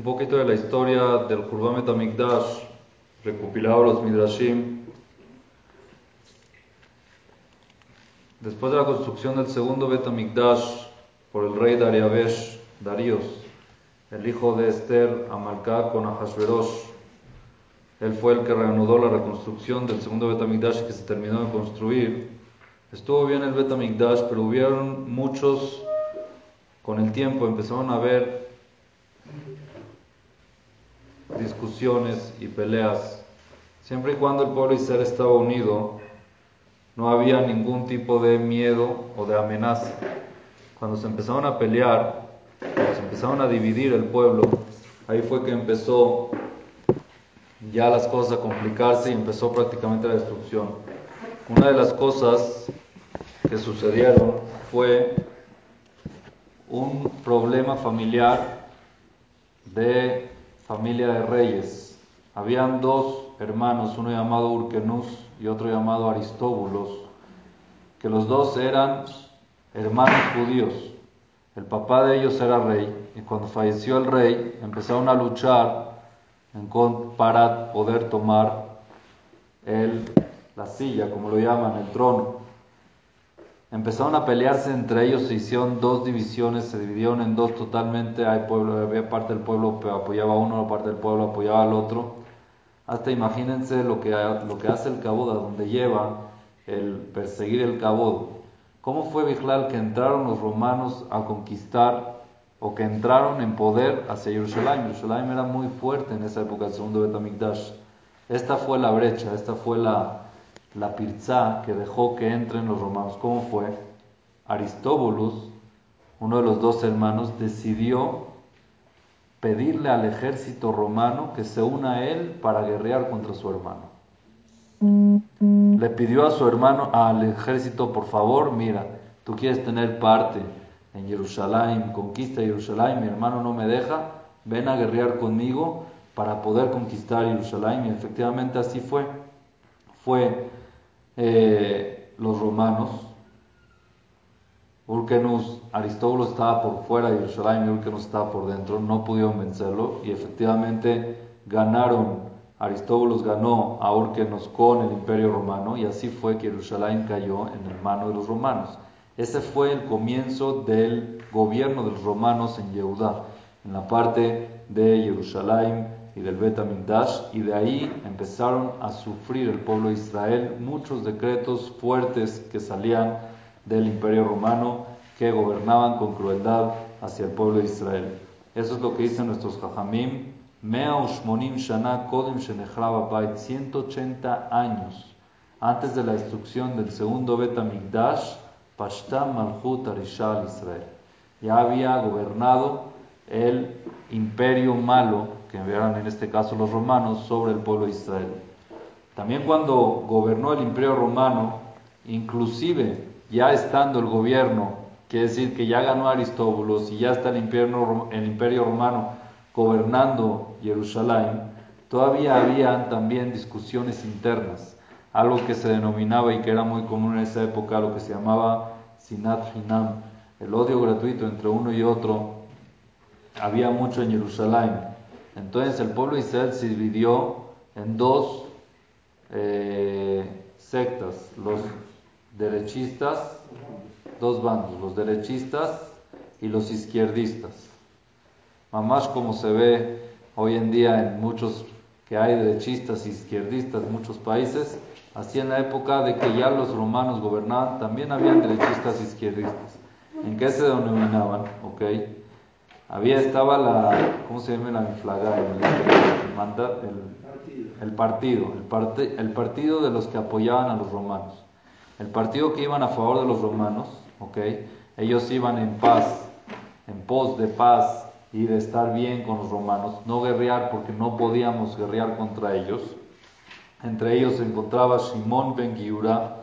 un poquito de la historia del Kurban Betamikdash, recopilado los Midrashim. Después de la construcción del segundo Betamikdash por el rey Dariabesh, Daríos, el hijo de Esther, Amalcá con Ahashverosh, él fue el que reanudó la reconstrucción del segundo Betamikdash que se terminó de construir. Estuvo bien el Betamikdash, pero hubieron muchos, con el tiempo empezaron a haber discusiones y peleas. Siempre y cuando el pueblo Israel estaba unido, no había ningún tipo de miedo o de amenaza. Cuando se empezaron a pelear, cuando se empezaron a dividir el pueblo, ahí fue que empezó ya las cosas a complicarse y empezó prácticamente la destrucción. Una de las cosas que sucedieron fue un problema familiar de familia de reyes. Habían dos hermanos, uno llamado Urkenus y otro llamado Aristóbulos, que los dos eran hermanos judíos. El papá de ellos era rey y cuando falleció el rey empezaron a luchar para poder tomar el, la silla, como lo llaman, el trono. Empezaron a pelearse entre ellos, se hicieron dos divisiones, se dividieron en dos totalmente. Hay pueblo, había parte del pueblo que apoyaba a uno, parte del pueblo apoyaba al otro. Hasta imagínense lo que, lo que hace el cabo, a donde lleva el perseguir el cabo. ¿Cómo fue Bijlal que entraron los romanos a conquistar o que entraron en poder hacia Jerusalén. Jerusalén era muy fuerte en esa época, el segundo Betamikdash. Esta fue la brecha, esta fue la, la pirza que dejó que entren los romanos. ¿Cómo fue? Aristóbulos, uno de los dos hermanos, decidió pedirle al ejército romano que se una a él para guerrear contra su hermano. Le pidió a su hermano, al ejército, por favor, mira, tú quieres tener parte en Jerusalén, conquista Jerusalén, mi hermano no me deja, ven a guerrear conmigo para poder conquistar Jerusalén. Y efectivamente así fue. Fue eh, los romanos. Urkenus, Aristóbulo estaba por fuera de Jerusalén y Urkenus estaba por dentro, no pudieron vencerlo y efectivamente ganaron, Aristóbulos ganó a Urkenus con el imperio romano y así fue que Jerusalén cayó en el mano de los romanos. Ese fue el comienzo del gobierno de los romanos en Yehudá, en la parte de Jerusalén y del Bet y de ahí empezaron a sufrir el pueblo de Israel muchos decretos fuertes que salían del imperio romano que gobernaban con crueldad hacia el pueblo de Israel. Eso es lo que dicen nuestros Jajamim. Kodem 180 años antes de la destrucción del segundo Bet Pashta Malchut Arishal Israel. Ya había gobernado el imperio malo, que eran en este caso los romanos, sobre el pueblo de Israel. También cuando gobernó el imperio romano, inclusive ya estando el gobierno, quiere decir que ya ganó Aristóbulos y ya está el imperio, el imperio romano gobernando Jerusalén, todavía habían también discusiones internas algo que se denominaba y que era muy común en esa época, lo que se llamaba sinat hinam, el odio gratuito entre uno y otro, había mucho en Jerusalén. Entonces el pueblo de Israel se dividió en dos eh, sectas, los derechistas, dos bandos, los derechistas y los izquierdistas. Mamás como se ve hoy en día en muchos que hay derechistas e izquierdistas en muchos países, Así en la época de que ya los romanos gobernaban, también habían derechistas e izquierdistas. ¿En qué se denominaban? Ok. Había, estaba la, ¿cómo se llama la inflaga? El, el, partido, el, el partido de los que apoyaban a los romanos. El partido que iban a favor de los romanos, ok. Ellos iban en paz, en pos de paz y de estar bien con los romanos, no guerrear porque no podíamos guerrear contra ellos entre ellos se encontraba Shimon ben Giura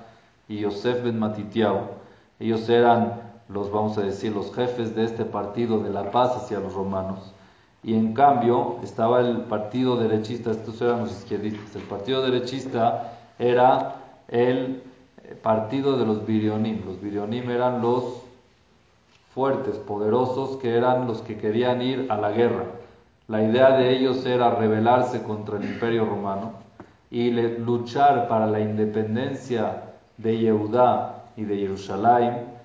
y Yosef ben Matitiao. Ellos eran los, vamos a decir, los jefes de este partido de la paz hacia los romanos. Y en cambio estaba el partido derechista, estos eran los izquierdistas. El partido derechista era el partido de los Birionim. Los Birionim eran los fuertes, poderosos, que eran los que querían ir a la guerra. La idea de ellos era rebelarse contra el imperio romano y luchar para la independencia de Yehudá y de Jerusalén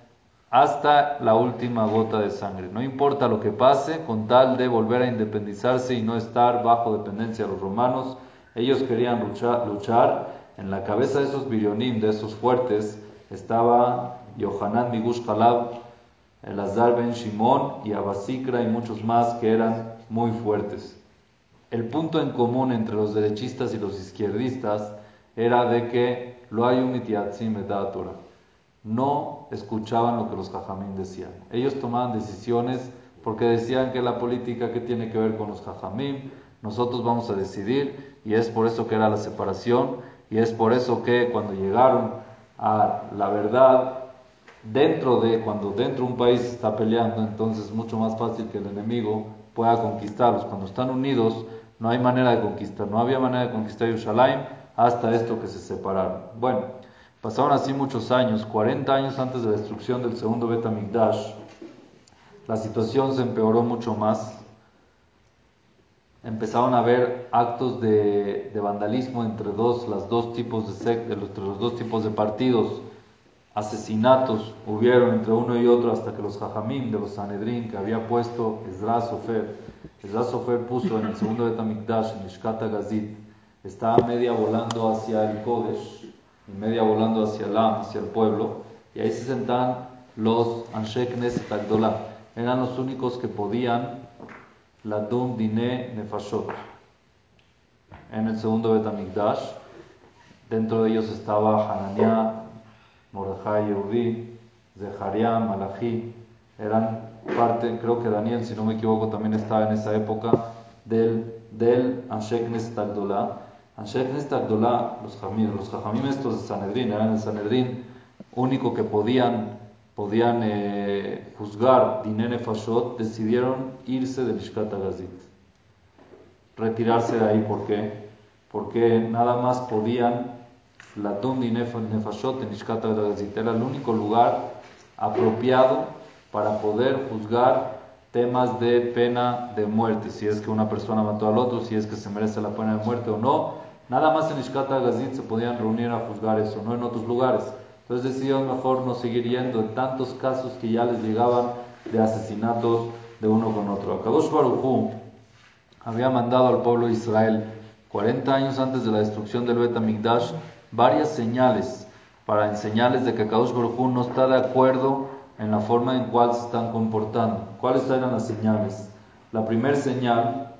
hasta la última gota de sangre. No importa lo que pase, con tal de volver a independizarse y no estar bajo dependencia de los romanos, ellos querían luchar. luchar. En la cabeza de esos birionim, de esos fuertes, estaba Yohanan Migush Kalab, el Azar Ben Shimon y Abasikra y muchos más que eran muy fuertes. El punto en común entre los derechistas y los izquierdistas era de que lo hay un no escuchaban lo que los jajamín decían. Ellos tomaban decisiones porque decían que la política que tiene que ver con los jajamín, nosotros vamos a decidir y es por eso que era la separación y es por eso que cuando llegaron a la verdad dentro de cuando dentro un país está peleando, entonces es mucho más fácil que el enemigo pueda conquistarlos. Cuando están unidos no hay manera de conquistar, no había manera de conquistar Yerushalayim hasta esto que se separaron. Bueno, Pasaron así muchos años, 40 años antes de la destrucción del segundo Betamigdash. La situación se empeoró mucho más. Empezaron a haber actos de, vandalismo entre dos, tipos de entre los dos tipos de partidos. Asesinatos hubieron entre uno y otro hasta que los Jajamim de los Sanedrín que había puesto Ezra Sofer, Ezra Sofer puso en el segundo Betamigdash, en Ishkata Gazit, estaba media volando hacia el Kodesh y media volando hacia, la, hacia el pueblo, y ahí se sentaban los Anshek Neset Eran los únicos que podían la Dum Dine Nefashot. En el segundo Betamikdash, dentro de ellos estaba Hananiah, Mordechai Yehudi, Zeharia, Malachi. Eran parte, creo que Daniel, si no me equivoco, también estaba en esa época del, del Anshek Neset Los jamim, los jajamim estos de Sanedrín, eran el Sanedrín único que podían, podían eh, juzgar Dinene Fashot, decidieron irse de Lishkat Gazit. Retirarse de ahí, ¿por qué? Porque nada más podían la Dun Nefashot en Lishkat Gazit. Era el único lugar apropiado para poder juzgar temas de pena de muerte, si es que una persona mató al otro, si es que se merece la pena de muerte o no, Nada más en Ishkata Gazit se podían reunir a juzgar eso, no en otros lugares. Entonces decidieron mejor no seguir yendo en tantos casos que ya les llegaban de asesinatos de uno con otro. Akadosh Baruj había mandado al pueblo de Israel 40 años antes de la destrucción del Bet Migdash varias señales para enseñarles de que Akadosh Baruj no está de acuerdo en la forma en cual se están comportando. ¿Cuáles eran las señales? La primera señal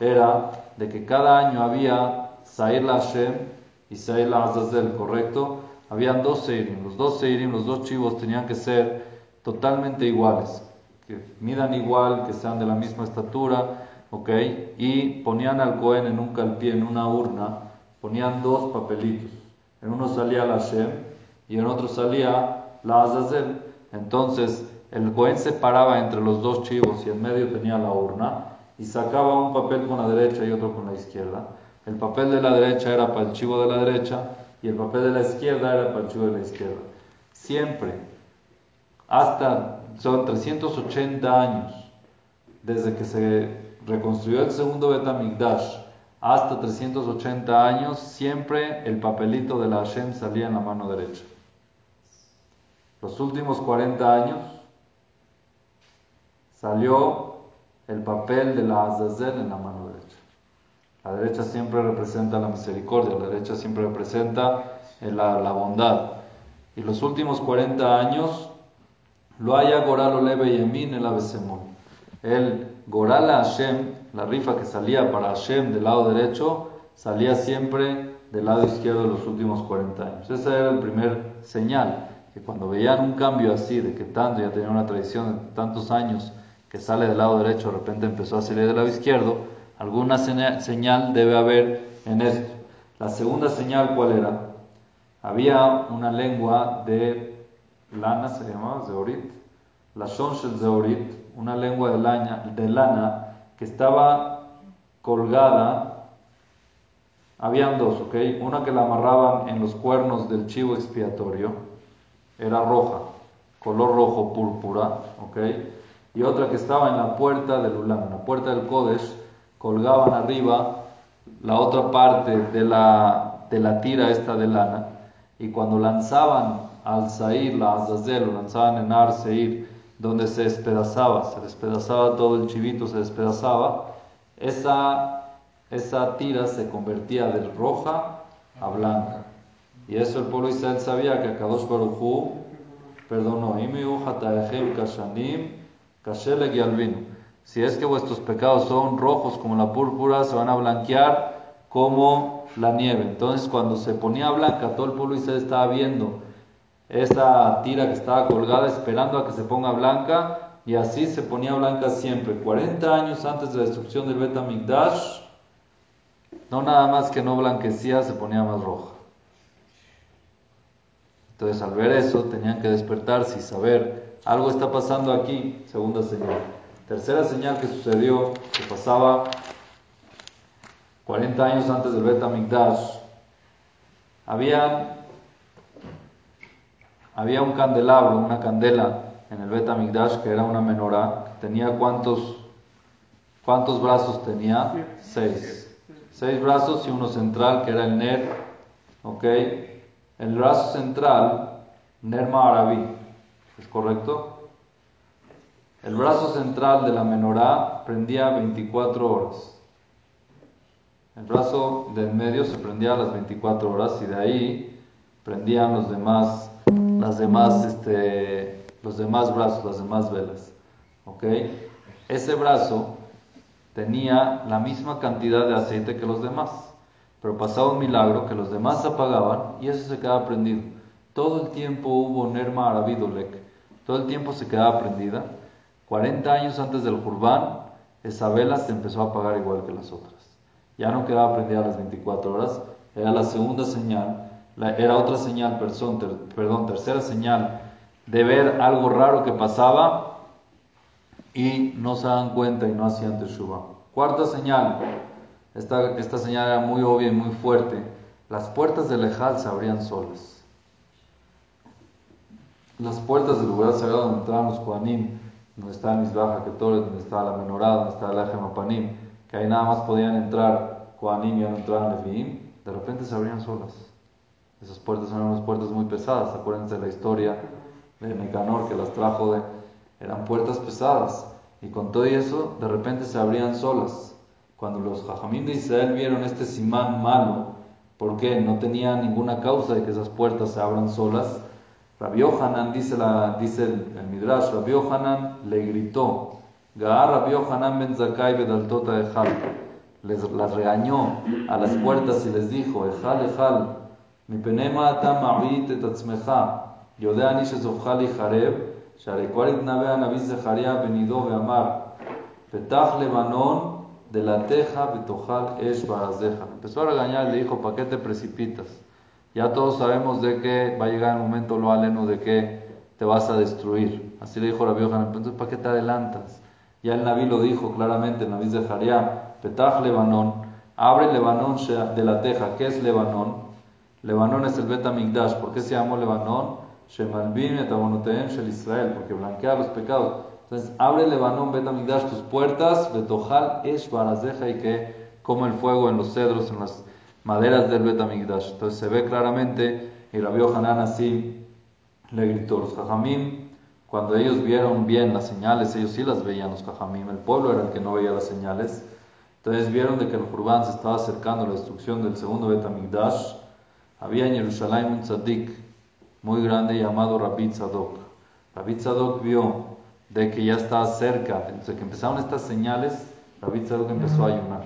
era de que cada año había Sair la Hashem y Sair la Azazel, ¿correcto? Habían dos Seirim, los dos Seirim, los dos chivos tenían que ser totalmente iguales, que midan igual, que sean de la misma estatura, ¿ok? Y ponían al Cohen en un calpie, en una urna, ponían dos papelitos. En uno salía la Hashem y en otro salía la Azazel. Entonces, el Cohen se paraba entre los dos chivos y en medio tenía la urna y sacaba un papel con la derecha y otro con la izquierda. El papel de la derecha era para el chivo de la derecha y el papel de la izquierda era para el chivo de la izquierda. Siempre, hasta, son 380 años desde que se reconstruyó el segundo Betamigdash, hasta 380 años, siempre el papelito de la Hashem salía en la mano derecha. Los últimos 40 años salió el papel de la Azazel en la mano derecha. La derecha siempre representa la misericordia, la derecha siempre representa la, bondad. Y los últimos 40 años, lo haya Goral Oleve Yemin el Abesemón. El Goral Hashem, la rifa que salía para Hashem del lado derecho, salía siempre del lado izquierdo de los últimos 40 años. Esa era el primer señal, que cuando veían un cambio así, de que tanto ya tenía una tradición de tantos años que sale del lado derecho, de repente empezó a salir del lado izquierdo, Alguna señal debe haber en esto. La segunda señal, ¿cuál era? Había una lengua de lana, se llamaba Zeorit, la Shonshel Zeorit, una lengua de lana, de lana que estaba colgada. Habían dos, ¿ok? Una que la amarraban en los cuernos del chivo expiatorio, era roja, color rojo púrpura, ¿ok? Y otra que estaba en la puerta del Ulam, en la puerta del Kodesh, colgaban arriba la otra parte de la, de la tira esta de lana, y cuando lanzaban al Sair, la Azazel, lo lanzaban en Ar Seir, donde se despedazaba, se despedazaba todo el chivito, se despedazaba, esa, esa tira se convertía de roja a blanca. Y eso el pueblo Israel sabía que Kadosh Baruchu perdonó. Si es que vuestros pecados son rojos como la púrpura, se van a blanquear como la nieve. Entonces, cuando se ponía blanca, todo el pueblo Israel estaba viendo esa tira que estaba colgada, esperando a que se ponga blanca, y así se ponía blanca siempre. 40 años antes de la destrucción del Betamigdash, no nada más que no blanquecía, se ponía más roja. Entonces, al ver eso, tenían que despertarse y saber, algo está pasando aquí, segunda señal. Tercera señal que sucedió, que pasaba 40 años antes del Bet había, había un candelabro, una candela en el Bet que era una menorá, tenía cuántos, cuántos brazos tenía? Seis. Seis brazos y uno central que era el Ner, ¿ok? El brazo central, Nerma Arabi, ¿es correcto? El brazo central de la menorá prendía 24 horas. El brazo del medio se prendía a las 24 horas y de ahí prendían los demás, las demás, este, los demás brazos, las demás velas. ¿Ok? Ese brazo tenía la misma cantidad de aceite que los demás. Pero pasaba un milagro que los demás apagaban y eso se quedaba prendido. Todo el tiempo hubo Nerma Arabidolek, todo el tiempo se quedaba prendida. 40 años antes del Jurbán, esa vela se empezó a apagar igual que las otras. Ya no quedaba prendida las 24 horas, era la segunda señal, era otra señal, perdón, tercera señal de ver algo raro que pasaba y no se daban cuenta y no hacían teshuva. Cuarta señal, esta, esta señal era muy obvia y muy fuerte. Las puertas del Ejal se abrían solas. Las puertas del lugar sagrado donde entraban los Juanim, donde estaba Misbaja Ketoret, donde estaba la Menorá, donde estaba el Ejemapanim, que ahí nada más podían entrar Juanim y ya no entraban Leviim, de repente se abrían solas. Esas puertas eran unas puertas muy pesadas. Acuérdense de la historia de Nicanor que las trajo de. eran puertas pesadas. Y con todo eso, de repente se abrían solas. Cuando los jajamín de Israel vieron este simán malo, porque no tenía ninguna causa de que esas puertas se abran solas, Rabbi Hanan dice, la, dice el, Midrash, Rabbi Hanan le gritó, Gaar Rabbi Hanan ben Zakai bedaltota ejal, les las regañó a las puertas y les dijo, Ejal, Ejal, mi penema atam ma'it et atzmecha, יודע אני שסופך לי חרב, שהרי כבר התנבא הנביא זכריה בנידו ואמר, פתח לבנון de la teja betojal es barazeja. Empezó a regañar, le dijo, ¿para qué te precipitas? Ya todos sabemos de que va a llegar el momento lo aleno de que te vas a destruir. Así le dijo la vieja, entonces ¿para qué te adelantas? Ya el Naví lo dijo claramente, el Naví de Jaría, Petach Lebanón, abre Lebanón de la teja. ¿Qué es Lebanón? Lebanón es el Betamigdash. ¿Por qué se llamó Lebanón? Shemalbim et Shel Israel, porque blanquea los pecados. Entonces, abre Lebanón, Betamigdash, tus puertas, Betojal, Esh, Barazeja, y que como el fuego en los cedros, en las maderas del Betamigdash. Entonces se ve claramente, y Rabbi Hanan así le gritó, los Jajamim, cuando ellos vieron bien las señales, ellos sí las veían los Jajamim, el pueblo era el que no veía las señales. Entonces vieron de que el Jurban se estaba acercando a la destrucción del segundo Betamigdash. Había en Jerusalén un tzadik muy grande llamado Rabbi Tzadok. Rabbi Tzadok vio de que ya está cerca, desde que empezaron estas señales, David que empezó a ayunar.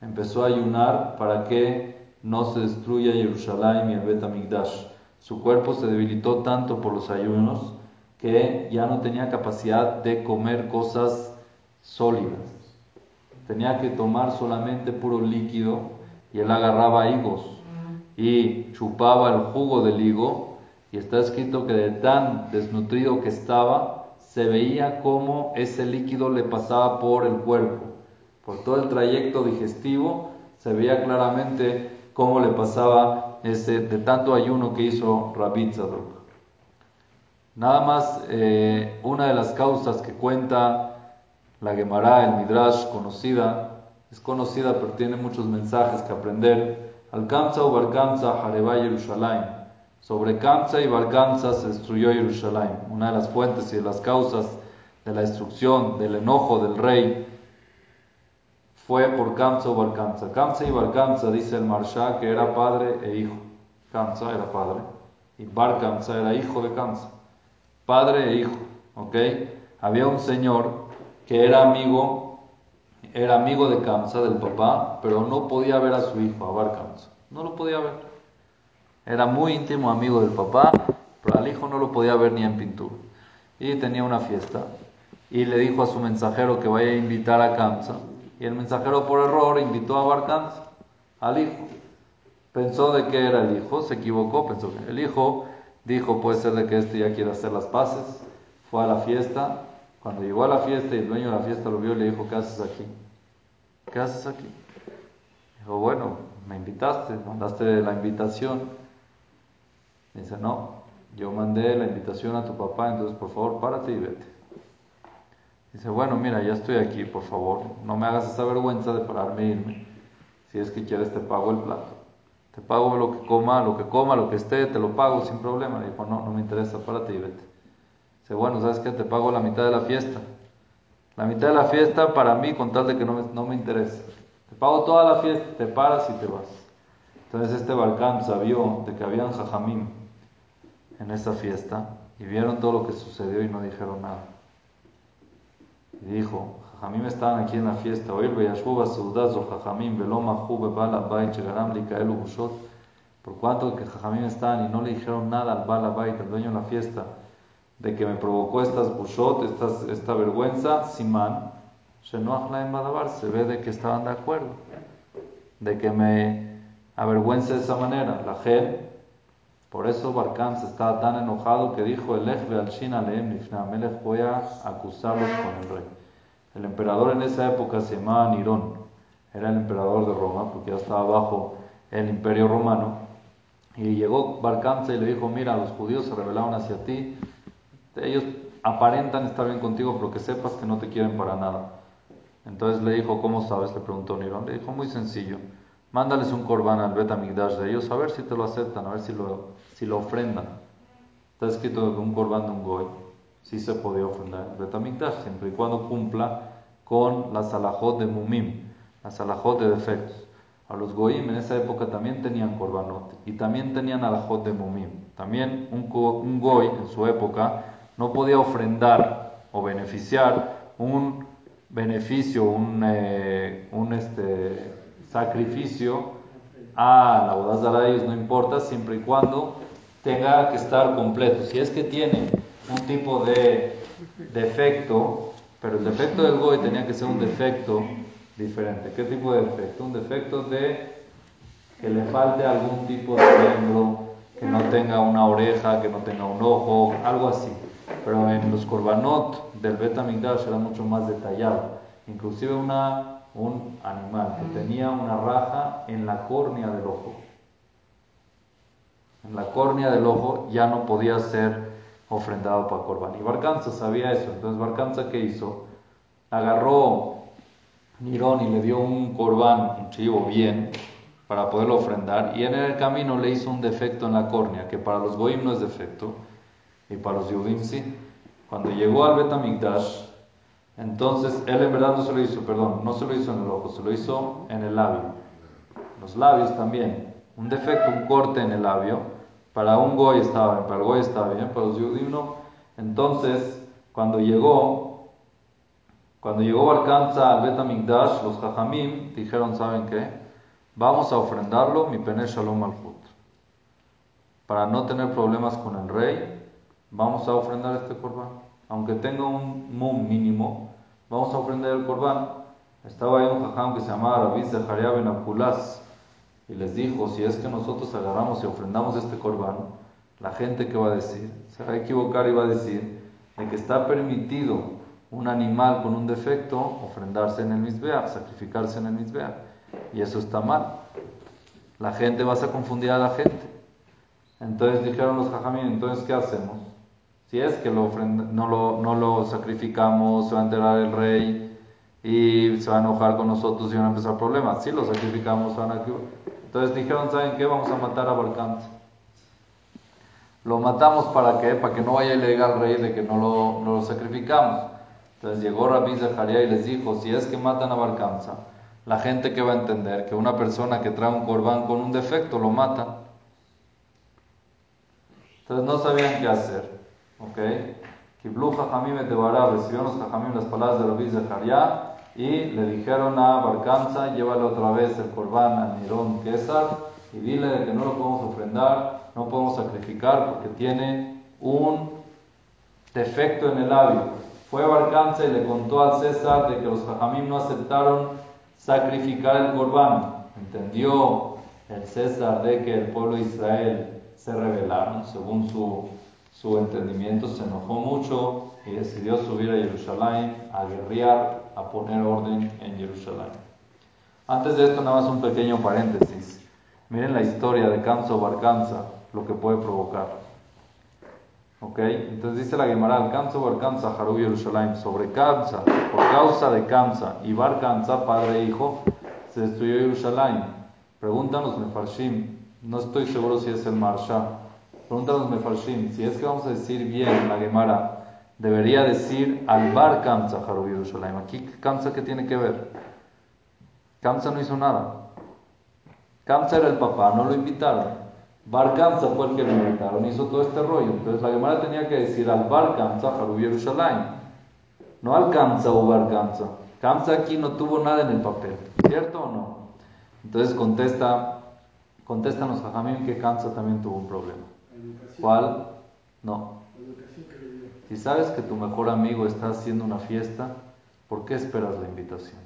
Empezó a ayunar para que no se destruya Jerusalén y el Bet Su cuerpo se debilitó tanto por los ayunos que ya no tenía capacidad de comer cosas sólidas. Tenía que tomar solamente puro líquido y él agarraba higos y chupaba el jugo del higo y está escrito que de tan desnutrido que estaba, se veía cómo ese líquido le pasaba por el cuerpo. Por todo el trayecto digestivo se veía claramente cómo le pasaba ese, de tanto ayuno que hizo Rabbi Tzadok. Nada más eh, una de las causas que cuenta la Gemara, el Midrash, conocida, es conocida, pero tiene muchos mensajes que aprender. Al Kamsa o Hareba Yerushalayim. Sobre Kamsa y Barkamsa se destruyó Jerusalén. Una de las fuentes y de las causas de la destrucción, del enojo del rey, fue por Kamsa o Barkamsa. Kamsa y Barkamsa, dice el Marsha, que era padre e hijo. Kamsa era padre y Barkamsa era hijo de Kamsa. Padre e hijo, ¿ok? Había un señor que era amigo, era amigo de Kamsa, del papá, pero no podía ver a su hijo, a Barkamsa. No lo podía ver. Era muy íntimo amigo del papá, pero al hijo no lo podía ver ni en pintura. Y tenía una fiesta y le dijo a su mensajero que vaya a invitar a Kamsa. Y el mensajero por error invitó a Bar al hijo. Pensó de que era el hijo, se equivocó, pensó que el hijo dijo puede ser de que este ya quiere hacer las paces. Fue a la fiesta. Cuando llegó a la fiesta y el dueño de la fiesta lo vio, le dijo, ¿qué haces aquí? ¿Qué haces aquí? Dijo, bueno, me invitaste, mandaste la invitación. Dice, no, yo mandé la invitación a tu papá, entonces por favor párate y vete. Dice, bueno, mira, ya estoy aquí, por favor, no me hagas esa vergüenza de pararme e irme. Si es que quieres, te pago el plato. Te pago lo que coma, lo que coma, lo que esté, te lo pago sin problema. Le dijo, no, no me interesa, párate y vete. Dice, bueno, ¿sabes qué? Te pago la mitad de la fiesta. La mitad de la fiesta para mí, con tal de que no me, no me interesa. Te pago toda la fiesta, te paras y te vas. Entonces este Balcán sabió de que habían jajamim en esa fiesta y vieron todo lo que sucedió y no dijeron nada. Y dijo, Jajamim estaban aquí en la fiesta, oír Beyashuba Seudazo Jajamim Beloma Jube Bala Bait Chegaram Likaelu Bushot. Por cuanto que Jajamim estaban y no le dijeron nada al Bala Bait, al dueño de la fiesta, de que me provocó estas Bushot, estas, esta vergüenza, Simán, Shenoach Laim Badabar, se ve de que estaban de acuerdo, de que me avergüence de esa manera. La gente por eso Barcán estaba tan enojado que dijo, el al Shina Leem Melech, voy a acusarlos con el rey. El emperador en esa época se llamaba Nirón, era el emperador de Roma, porque ya estaba bajo el imperio romano. Y llegó Barcanza y le dijo, mira, los judíos se rebelaron hacia ti, ellos aparentan estar bien contigo, pero que sepas que no te quieren para nada. Entonces le dijo, ¿cómo sabes? Le preguntó Nirón. Le dijo, muy sencillo, mándales un corbán al Betamigdash de ellos, a ver si te lo aceptan, a ver si lo si lo ofrendan. Está escrito que un corbán de un goy sí se podía ofrendar en Betamikdash, siempre y cuando cumpla con la salahot de mumim, la salahot de defectos. A los goyim en esa época también tenían korbanot y también tenían alajot de mumim. También un, goy en su época no podía ofrendar o beneficiar un beneficio, un, eh, un este, sacrificio a la boda de ellos, no importa, siempre y cuando tenga que estar completo. Si es que tiene un tipo de defecto, pero el defecto del goy tenía que ser un defecto diferente. ¿Qué tipo de defecto? Un defecto de que le falte algún tipo de miembro, que no tenga una oreja, que no tenga un ojo, algo así. Pero en los korbanot del Betamigdash era mucho más detallado. Inclusive un animal que tenía una raja en la córnea del ojo en la córnea del ojo, ya no podía ser ofrendado para Corban. Y Barcanza sabía eso. Entonces Barcanza, ¿qué hizo? Agarró Nirón y le dio un corbán, un chivo bien, para poderlo ofrendar. Y en el camino le hizo un defecto en la córnea, que para los Goim no es defecto, y para los Yudim sí. Cuando llegó al Betamigdash, entonces él en verdad no se lo hizo, perdón, no se lo hizo en el ojo, se lo hizo en el labio. Los labios también. Un defecto, un corte en el labio para un goy estaba bien, para el goy estaba bien, para los judíos no. Entonces, cuando llegó, cuando llegó Barcanza al Betamigdash, los Jajamim dijeron, ¿saben qué? Vamos a ofrendarlo, mi pene Shalom al. Para no tener problemas con el rey, vamos a ofrendar este corbán. Aunque tenga un mum mínimo, vamos a ofrendar el corbán. Estaba ahí un jajam que se llamaba Rabbi Zecharia Ben Apulas, y les dijo, si es que nosotros agarramos y ofrendamos este corbán, la gente que va a decir, se va a equivocar y va a decir de que está permitido un animal con un defecto ofrendarse en el Mizbeach, sacrificarse en el Mizbeach. Y eso está mal. La gente vas a confundir a la gente. Entonces dijeron los jajamín, entonces ¿qué hacemos? Si es que lo no, lo, no lo sacrificamos, se va a enterar el rey y se va a enojar con nosotros y van a empezar problemas. Si lo sacrificamos, van a... Entonces dijeron, ¿saben qué? Vamos a matar a Barcanza. Lo matamos para qué? Para que no vaya y le diga al rey de que no lo, no lo sacrificamos. Entonces llegó Rabí Zaharia y les dijo, si es que matan a Barcanza, la gente que va a entender que una persona que trae un corbán con un defecto lo mata. Entonces no sabían qué hacer. ¿Ok? Kiblu Jajamim Etebará, recibieron los Jajamim las palabras de Rabí Zaharia y le dijeron a Barcanza, llévale otra vez el corbán a Nirón Quesar y dile que no lo podemos ofrendar, no podemos sacrificar porque tiene un defecto en el labio. Fue Barcanza y le contó al César de que los Jajamim no aceptaron sacrificar el corbán. Entendió el César de que el pueblo de Israel se rebelaron, según su, su entendimiento, se enojó mucho y decidió subir a Jerusalén a guerrear, a poner orden en Jerusalén. Antes de esto, nada más un pequeño paréntesis. Miren la historia de Kamsa o Barcanza, lo que puede provocar. ¿Ok? Entonces dice la Gemara, alcanza o alcanza Harub Jerusalén, sobre Kamsa, por causa de Kamsa y Bar padre e hijo, se destruyó Jerusalén. Preguntan los Mefarshim, no estoy seguro si es el Marsha, preguntan los Mefarshim, si es que vamos a decir bien la Gemara, debería decir al Bar Kamsa Harub Jerusalén. Aquí Kamsa, ¿qué tiene que ver? Kamsa no hizo nada. Kamsa era el papá, no lo invitaron. Barcanza fue el que lo invitaron, hizo todo este rollo. Entonces la Gemara tenía que decir al Barcanza, Harub Yerushalayim. No al Kamsa o Barcanza. Kamsa aquí no tuvo nada en el papel, ¿cierto o no? Entonces contesta, contestan los Jajamim que Kamsa también tuvo un problema. ¿Cuál? No. Si sabes que tu mejor amigo está haciendo una fiesta, ¿por qué esperas la invitación?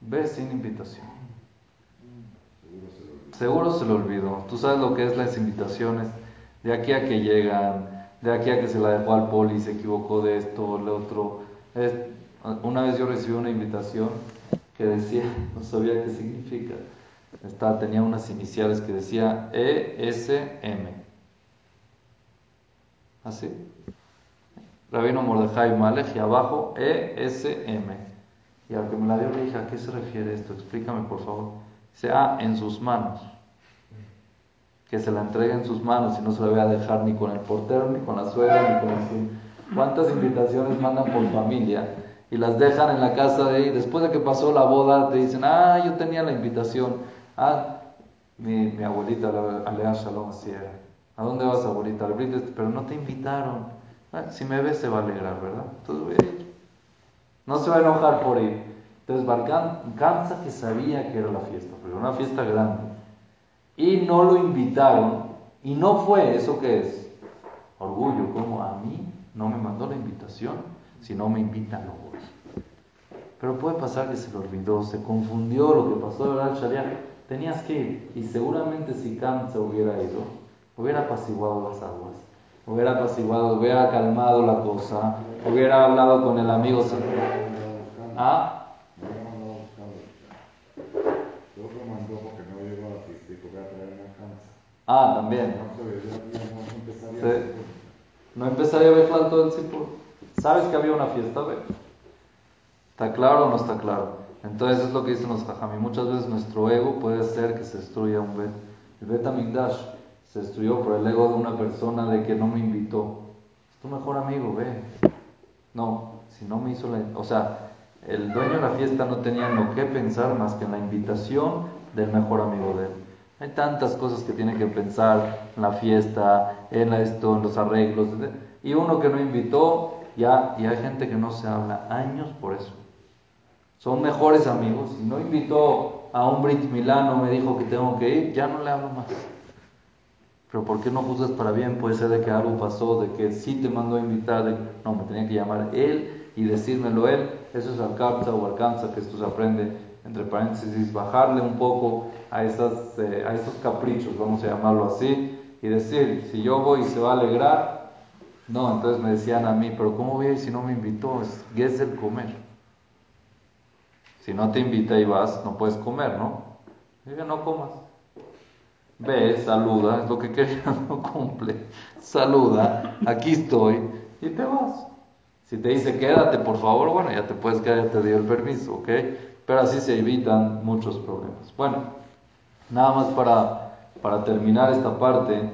Ve sin invitación. Seguro se lo olvidó. Tú sabes lo que es las invitaciones. De aquí a que llegan, de aquí a que se la dejó al poli, se equivocó de esto, lo otro. una vez yo recibí una invitación que decía, no sabía qué significa. Estaba, tenía unas iniciales que decía ESM. Así. Rabino Mordejai Malech y abajo ESM. Y al que me la dio le dije, ¿a qué se refiere esto? Explícame por favor sea en sus manos. Que se la entregue en sus manos y no se la voy a dejar ni con el portero, ni con la suegra, ni con el... ¿Cuántas invitaciones mandan por familia? Y las dejan en la casa de ahí. Después de que pasó la boda, te dicen, ah, yo tenía la invitación. Ah, mi, mi abuelita, Alea Shalom, así era. ¿A dónde vas, abuelita? Pero no te invitaron. Ah, si me ves, se va a alegrar, ¿verdad? Entonces voy a. No se va a enojar por ir. Entonces Barcán cansa que sabía que era la fiesta, pero una fiesta grande. Y no lo invitaron, y no fue, ¿eso qué es? Orgullo, como a mí no me mandó la invitación, si no me invitan no voy. Pero puede pasar que se lo olvidó, se confundió lo que pasó, ¿verdad, Sharia? Tenías que ir, y seguramente si Kant hubiera ido, hubiera apaciguado las aguas, hubiera apaciguado, hubiera calmado la cosa, hubiera hablado con el amigo. ¿Ah? Ah, también. No empezaría a ver todo el círculo. ¿Sabes que había una fiesta? Ve. ¿Está claro o no está claro? Entonces es lo que dicen los jajami. Muchas veces nuestro ego puede hacer que se destruya un bet. El bet amigdash se destruyó por el ego de una persona de que no me invitó. Es tu mejor amigo, ve. No, si no me hizo la... O sea, el dueño de la fiesta no tenía lo que pensar más que en la invitación del mejor amigo de él. Hay tantas cosas que tiene que pensar en la fiesta, en esto, en los arreglos. Y uno que no invitó, ya, y hay gente que no se habla años por eso. Son mejores amigos. Si no invitó a un Brit Milano, me dijo que tengo que ir, ya no le hablo más. Pero ¿por qué no juzgas para bien? Puede ser de que algo pasó, de que sí te mandó a invitar, no, me tenía que llamar él y decírmelo él. Eso es alcanza o alcanza, que esto se aprende entre paréntesis, bajarle un poco a, esas, eh, a esos caprichos, vamos a llamarlo así, y decir, si yo voy y se va a alegrar, no, entonces me decían a mí, pero ¿cómo voy a ir si no me invitó? Es el comer. Si no te invita y vas, no puedes comer, ¿no? Diga, no comas. Ve, saluda, es lo que quería, no cumple. Saluda, aquí estoy, y te vas. Si te dice quédate, por favor, bueno, ya te puedes quedar, ya te dio el permiso, ¿ok? Pero así se evitan muchos problemas. Bueno, nada más para, para terminar esta parte.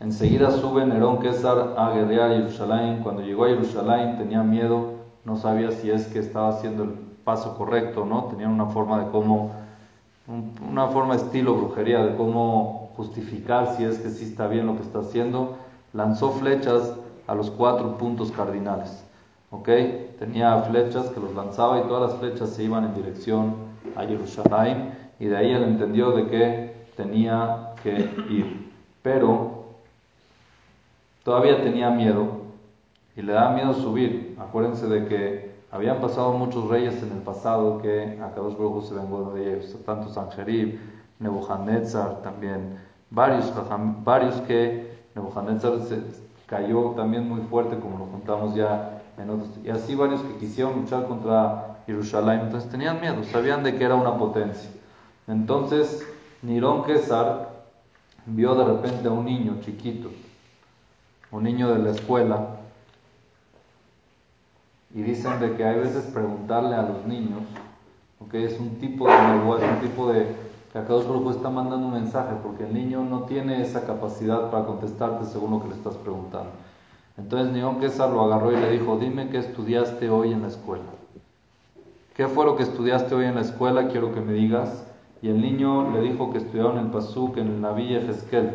Enseguida sube Nerón César a guerrear Jerusalén. Cuando llegó a Jerusalén tenía miedo, no sabía si es que estaba haciendo el paso correcto, ¿no? Tenían una forma de cómo, una forma estilo brujería, de cómo justificar si es que sí está bien lo que está haciendo. Lanzó flechas a los cuatro puntos cardinales, ¿ok? Tenía flechas que los lanzaba y todas las flechas se iban en dirección a Jerusalén y de ahí él entendió de que tenía que ir. Pero todavía tenía miedo y le daba miedo subir. Acuérdense de que habían pasado muchos reyes en el pasado que a Kadosh Baruj se vengó de ellos, tanto Sanjerib, Nebuchadnezzar también, varios, varios que Nebuchadnezzar se cayó también muy fuerte, como lo contamos ya en otros, y así varios que quisieron luchar contra Jerusalén, entonces tenían miedo, sabían de que era una potencia. Entonces, Nirón Quesar vio de repente a un niño chiquito, un niño de la escuela, y dicen de que hay veces preguntarle a los niños, porque es un tipo de es un tipo de que acá grupo está mandando un mensaje, porque el niño no tiene esa capacidad para contestarte según lo que le estás preguntando. Entonces Neón Quesar lo agarró y le dijo, dime qué estudiaste hoy en la escuela. ¿Qué fue lo que estudiaste hoy en la escuela? Quiero que me digas. Y el niño le dijo que estudiaron el Pasuk en el Naví Ezequiel,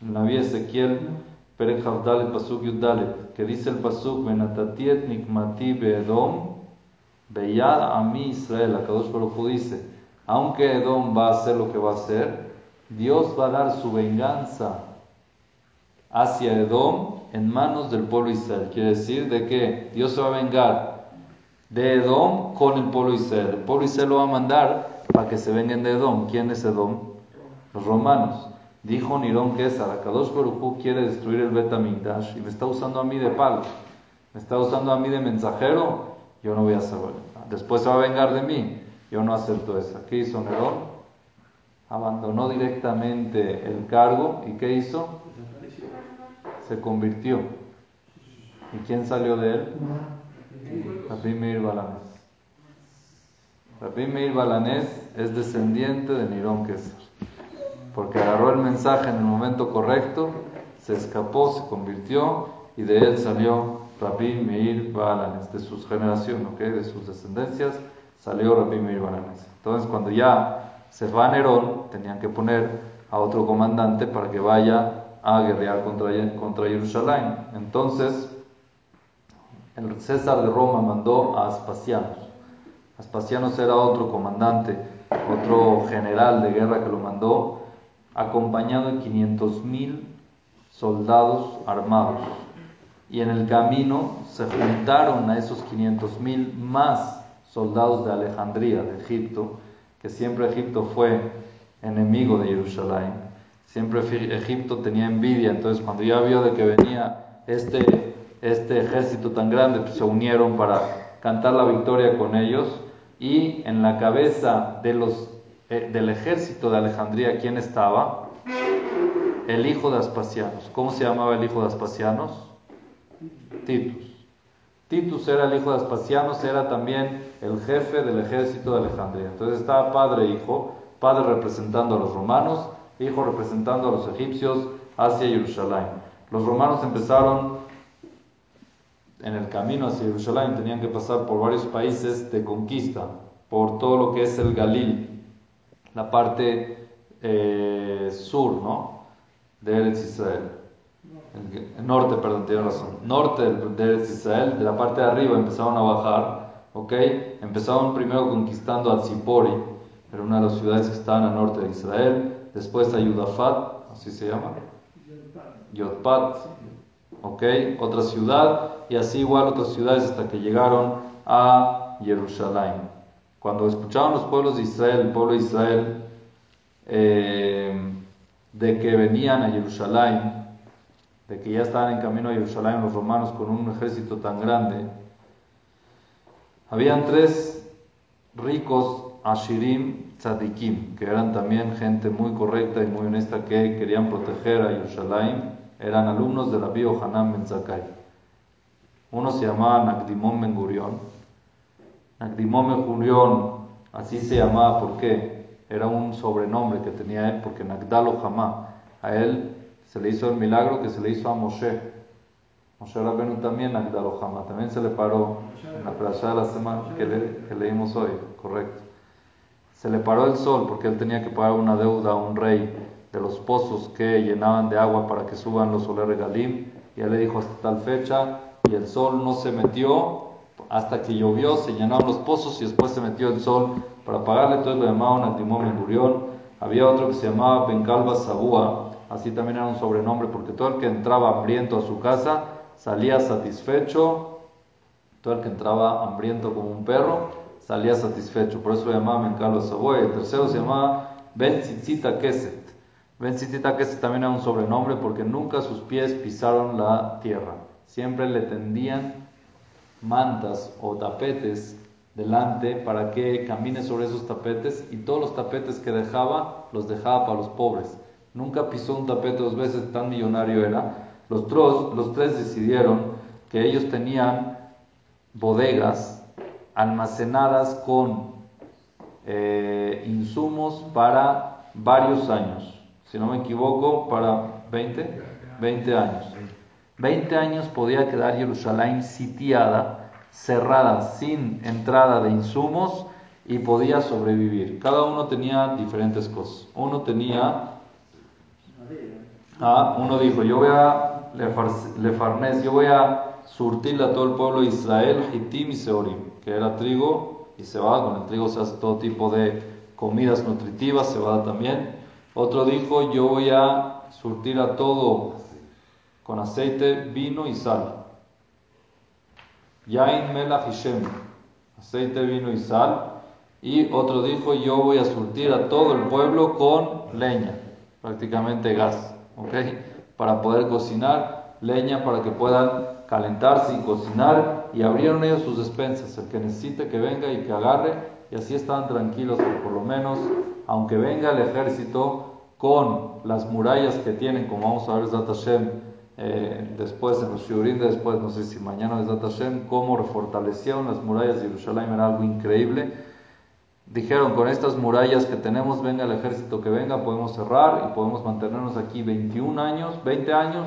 en el Naví Ezequiel Perek Havdalet Pasuk Yudalet, que dice el Pasuk, Benatatiet Nikmati Beedom, Beyad Ami Israel, Akadosh Baruch dice, aunque Edom va a hacer lo que va a hacer, Dios va a dar su venganza hacia Edom en manos del pueblo Israel. Quiere decir de que Dios se va a vengar de Edom con el pueblo Israel. El pueblo Israel lo va a mandar para que se vengan de Edom. ¿Quién es Edom? Los romanos. Dijo Nirón que Akadosh Baruj quiere destruir el Betamigdash y me está usando a mí de palo, me está usando a mí de mensajero, yo no voy a saber. Después se va a vengar de mí, yo no acepto eso. ¿Qué hizo Nerón? Abandonó directamente el cargo y ¿qué hizo? Se convirtió. ¿Y quién salió de él? Rabbi Meir Balanés. Rabbi Meir Balanés es descendiente de Nirón Kesar porque agarró el mensaje en el momento correcto, se escapó, se convirtió y de él salió Rabbi Meir Balanes, de sus generaciones, de sus descendencias, salió Rabbi Meir Balanes. Entonces cuando ya se va Nerón, tenían que poner a otro comandante para que vaya a guerrear contra, contra Jerusalén. Entonces, el César de Roma mandó a Aspasianos. Aspasianos era otro comandante, otro general de guerra que lo mandó acompañado de 500.000 soldados armados. Y en el camino se juntaron a esos 500.000 más soldados de Alejandría, de Egipto, que siempre Egipto fue enemigo de Jerusalén. Siempre Egipto tenía envidia, entonces cuando ya vio de que venía este, este ejército tan grande, pues se unieron para cantar la victoria con ellos y en la cabeza de los eh, del ejército de Alejandría, ¿quién estaba? El hijo de Aspasianos. ¿Cómo se llamaba el hijo de Aspasianos? Titus. Titus era el hijo de Aspasianos, era también el jefe del ejército de Alejandría. Entonces estaba padre e hijo, padre representando a los romanos, hijo representando a los egipcios hacia Jerusalén. Los romanos empezaron en el camino hacia Jerusalén, tenían que pasar por varios países de conquista, por todo lo que es el Galil, la parte eh, sur, ¿no? De Eretz Israel. El, norte, perdón, tiene razón. Norte de Eretz Israel, de la parte de arriba empezaron a bajar, ¿ok? Empezaron primero conquistando a Tzipori, era una de las ciudades que estaban al norte de Israel. Después a Yudafat, así se llama. Yodpat, ¿ok? Otra ciudad, y así igual otras ciudades hasta que llegaron a Jerusalén. Cuando escuchaban los pueblos de Israel, el pueblo de Israel, eh, de que venían a Jerusalén, de que ya estaban en camino a Jerusalén los romanos con un ejército tan grande, habían tres ricos Ashirim Tzadikim, que eran también gente muy correcta y muy honesta que querían proteger a Jerusalén, eran alumnos de la Hanan Ben Zakai. Uno se llamaba Nagdimón Ben Gurión. Nagdimón Ben Gurión, así se llamaba, ¿por qué? Era un sobrenombre que tenía él, porque Nagdalo Hamá. A él se le hizo el milagro que se le hizo a Moshe. Moshe Rabenu también Nagdalo Hamá. También se le paró en la playa de la semana que, leímos hoy, correcto. Se le paró el sol porque él tenía que pagar una deuda a un rey de los pozos que llenaban de agua para que suban los Soler Galim. Y él le dijo hasta tal fecha y el sol no se metió hasta que llovió, se llenaron los pozos y después se metió el sol para pagarle. Entonces lo llamaban Actimón Gurión. Había otro que se llamaba Bencalva Sabúa, así también era un sobrenombre porque todo el que entraba hambriento a su casa salía satisfecho. Todo el que entraba hambriento como un perro salía satisfecho. Por eso lo llamaban Bencalva Sabúa. Y el tercero se llamaba Ben Tzitzita Keset. Ben Tzitzita también era un sobrenombre porque nunca sus pies pisaron la tierra siempre le tendían mantas o tapetes delante para que camine sobre esos tapetes y todos los tapetes que dejaba los dejaba para los pobres. Nunca pisó un tapete dos veces, tan millonario era. Los, los tres decidieron que ellos tenían bodegas almacenadas con eh, insumos para varios años. Si no me equivoco, para 20, 20 años. 20 años podía quedar Jerusalén sitiada, cerrada, sin entrada de insumos y podía sobrevivir. Cada uno tenía diferentes cosas. Uno tenía, ah, uno dijo, yo voy a Lefarnes, yo voy a surtirle a todo el pueblo de Israel, Hitim y Seorim, que era trigo y cebada. Con el trigo se hace todo tipo de comidas nutritivas, cebada también. Otro dijo, yo voy a surtir a todo con aceite, vino y sal. Yain melach aceite, vino y sal. Y otro dijo, yo voy a surtir a todo el pueblo con leña, prácticamente gas, ¿ok? Para poder cocinar, leña para que puedan calentarse y cocinar. Y abrieron ellos sus despensas, el que necesite que venga y que agarre. Y así estaban tranquilos, que por lo menos, aunque venga el ejército con las murallas que tienen, como vamos a ver Zat Hashem, eh, después en los Shurim, después, no sé si mañana es Hashem, cómo refortalecieron las murallas de Jerusalén, era algo increíble. Dijeron, con estas murallas que tenemos, venga el ejército que venga, podemos cerrar y podemos mantenernos aquí 21 años, 20 años,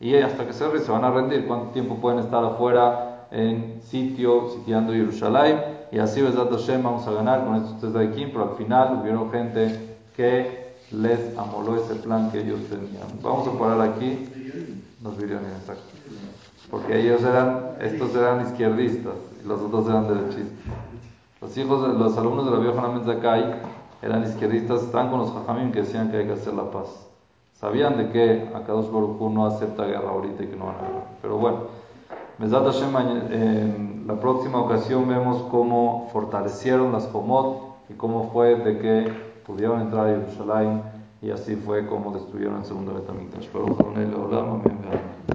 y hasta que cierre se van a rendir. ¿Cuánto tiempo pueden estar afuera en sitio, sitiando Jerusalén? Y así, Besat Hashem, vamos a ganar con estos de aquí, pero al final hubieron gente que les amoló ese plan que ellos tenían. Vamos a parar aquí los exacto. Porque ellos eran, estos eran izquierdistas y los otros eran derechistas. Los hijos, de, los alumnos de la vieja Menzakai eran izquierdistas, estaban con los jajamim que decían que hay que hacer la paz. Sabían de que Akadosh Baruj no acepta guerra ahorita y que no van a guerra. Pero bueno, en la próxima ocasión vemos cómo fortalecieron las Jomot y cómo fue de que pudieron entrar a Jerusalén y así fue como destruyeron el segundo Betamikdash. Pero con el Olam, amén.